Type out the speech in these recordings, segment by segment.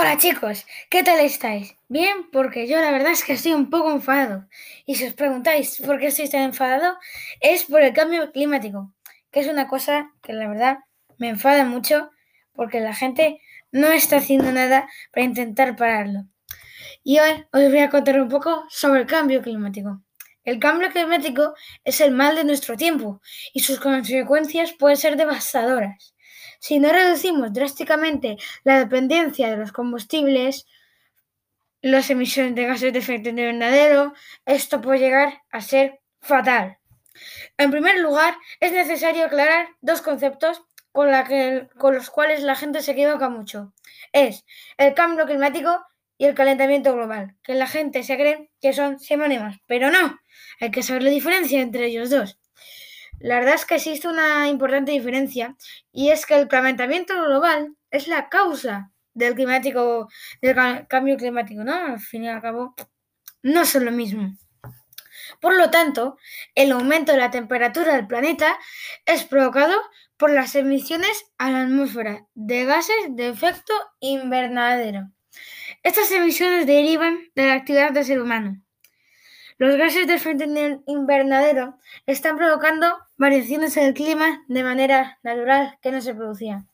Hola chicos, ¿qué tal estáis? Bien, porque yo la verdad es que estoy un poco enfadado. Y si os preguntáis por qué estoy tan enfadado, es por el cambio climático, que es una cosa que la verdad me enfada mucho porque la gente no está haciendo nada para intentar pararlo. Y hoy os voy a contar un poco sobre el cambio climático. El cambio climático es el mal de nuestro tiempo y sus consecuencias pueden ser devastadoras. Si no reducimos drásticamente la dependencia de los combustibles, las emisiones de gases de efecto invernadero, esto puede llegar a ser fatal. En primer lugar, es necesario aclarar dos conceptos con, con los cuales la gente se equivoca mucho. Es el cambio climático y el calentamiento global, que la gente se cree que son sinónimos, pero no, hay que saber la diferencia entre ellos dos. La verdad es que existe una importante diferencia y es que el calentamiento global es la causa del climático, del cambio climático, ¿no? Al fin y al cabo, no son lo mismo. Por lo tanto, el aumento de la temperatura del planeta es provocado por las emisiones a la atmósfera de gases de efecto invernadero. Estas emisiones derivan de la actividad del ser humano. Los gases de efecto invernadero están provocando variaciones en el clima de manera natural que no se producían.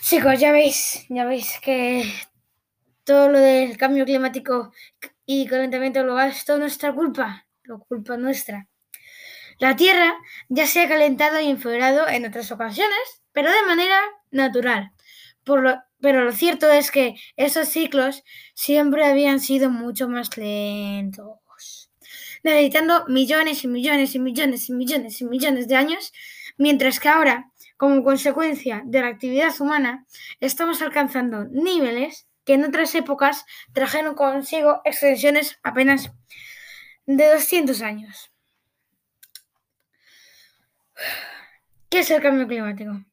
Chicos, ya veis, ya veis que todo lo del cambio climático y calentamiento global es toda nuestra culpa, la culpa nuestra. La Tierra ya se ha calentado y enfriado en otras ocasiones, pero de manera natural. Pero lo cierto es que esos ciclos siempre habían sido mucho más lentos necesitando millones y millones y millones y millones y millones de años, mientras que ahora, como consecuencia de la actividad humana, estamos alcanzando niveles que en otras épocas trajeron consigo extensiones apenas de 200 años. ¿Qué es el cambio climático?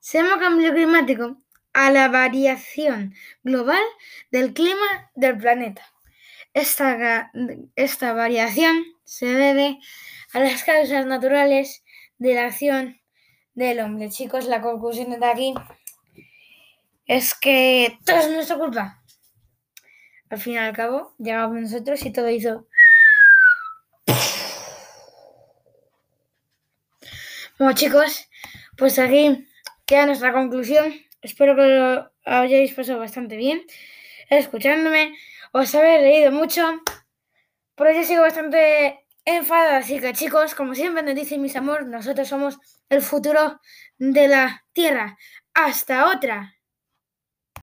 Se llama cambio climático a la variación global del clima del planeta. Esta, esta variación se debe a las causas naturales de la acción del hombre. Chicos, la conclusión de aquí es que todo es nuestra culpa. Al fin y al cabo, llegamos nosotros y todo hizo. Bueno, chicos, pues aquí queda nuestra conclusión. Espero que lo hayáis pasado bastante bien escuchándome os habéis reído mucho, pero yo sigo bastante enfadada, así que chicos, como siempre nos dicen mis amores, nosotros somos el futuro de la Tierra. Hasta otra.